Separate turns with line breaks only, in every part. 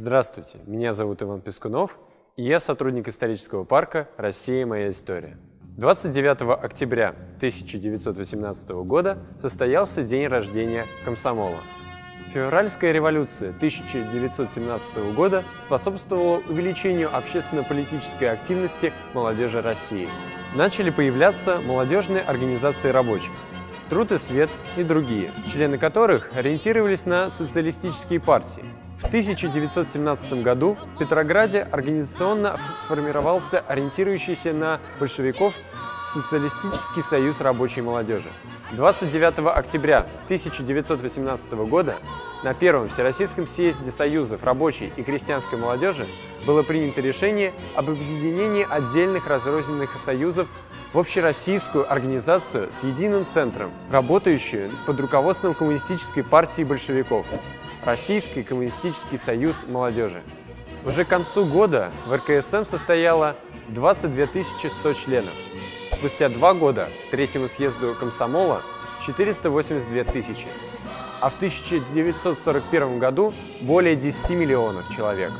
Здравствуйте, меня зовут Иван Пескунов, и я сотрудник исторического парка «Россия. Моя история». 29 октября 1918 года состоялся день рождения комсомола. Февральская революция 1917 года способствовала увеличению общественно-политической активности молодежи России. Начали появляться молодежные организации рабочих, Труд и свет и другие, члены которых ориентировались на социалистические партии – в 1917 году в Петрограде организационно сформировался ориентирующийся на большевиков Социалистический союз рабочей молодежи. 29 октября 1918 года на Первом Всероссийском съезде союзов рабочей и крестьянской молодежи было принято решение об объединении отдельных разрозненных союзов в общероссийскую организацию с единым центром, работающую под руководством Коммунистической партии большевиков. Российский коммунистический союз молодежи. Уже к концу года в РКСМ состояло 22 100 членов. Спустя два года к третьему съезду комсомола 482 тысячи, а в 1941 году более 10 миллионов человек.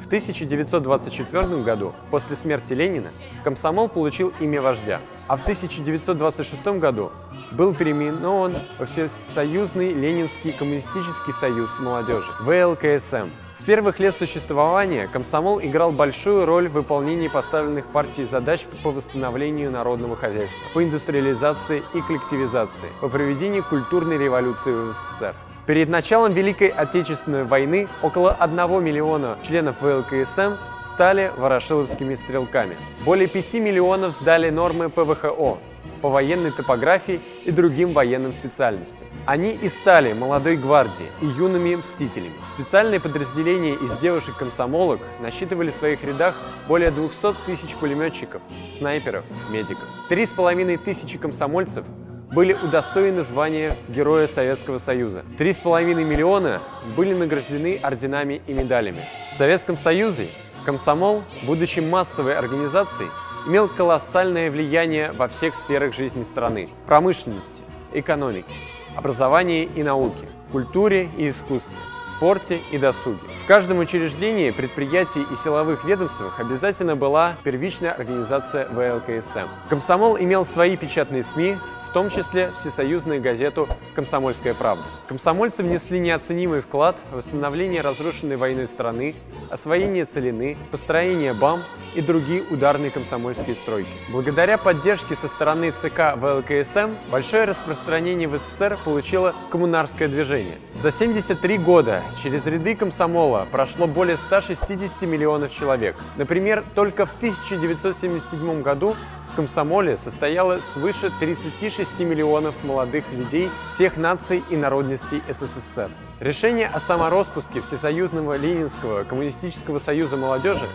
В 1924 году, после смерти Ленина, комсомол получил имя вождя, а в 1926 году был переименован во Всесоюзный Ленинский коммунистический союз молодежи, ВЛКСМ. С первых лет существования комсомол играл большую роль в выполнении поставленных партией задач по восстановлению народного хозяйства, по индустриализации и коллективизации, по проведению культурной революции в СССР. Перед началом Великой Отечественной войны около 1 миллиона членов ВЛКСМ стали ворошиловскими стрелками. Более 5 миллионов сдали нормы ПВХО, по военной топографии и другим военным специальностям. Они и стали молодой гвардией и юными мстителями. Специальные подразделения из девушек-комсомолок насчитывали в своих рядах более 200 тысяч пулеметчиков, снайперов, медиков. Три с половиной тысячи комсомольцев были удостоены звания Героя Советского Союза. Три с половиной миллиона были награждены орденами и медалями. В Советском Союзе комсомол, будучи массовой организацией, имел колоссальное влияние во всех сферах жизни страны – промышленности, экономике, образовании и науке, культуре и искусстве, спорте и досуге. В каждом учреждении, предприятии и силовых ведомствах обязательно была первичная организация ВЛКСМ. Комсомол имел свои печатные СМИ, том числе всесоюзную газету «Комсомольская правда». Комсомольцы внесли неоценимый вклад в восстановление разрушенной войной страны, освоение целины, построение БАМ и другие ударные комсомольские стройки. Благодаря поддержке со стороны ЦК ВЛКСМ большое распространение в СССР получило коммунарское движение. За 73 года через ряды комсомола прошло более 160 миллионов человек. Например, только в 1977 году комсомоле состояло свыше 36 миллионов молодых людей всех наций и народностей СССР. Решение о самороспуске Всесоюзного Ленинского Коммунистического Союза молодежи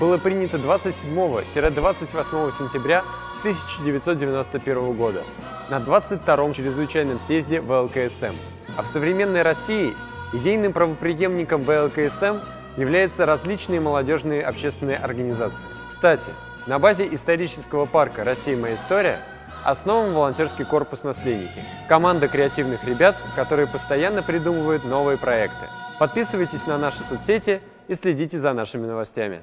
было принято 27-28 сентября 1991 года на 22-м чрезвычайном съезде ВЛКСМ. А в современной России идейным правоприемником ВЛКСМ являются различные молодежные общественные организации. Кстати, на базе исторического парка «Россия. Моя история» основан волонтерский корпус «Наследники» – команда креативных ребят, которые постоянно придумывают новые проекты. Подписывайтесь на наши соцсети и следите за нашими новостями.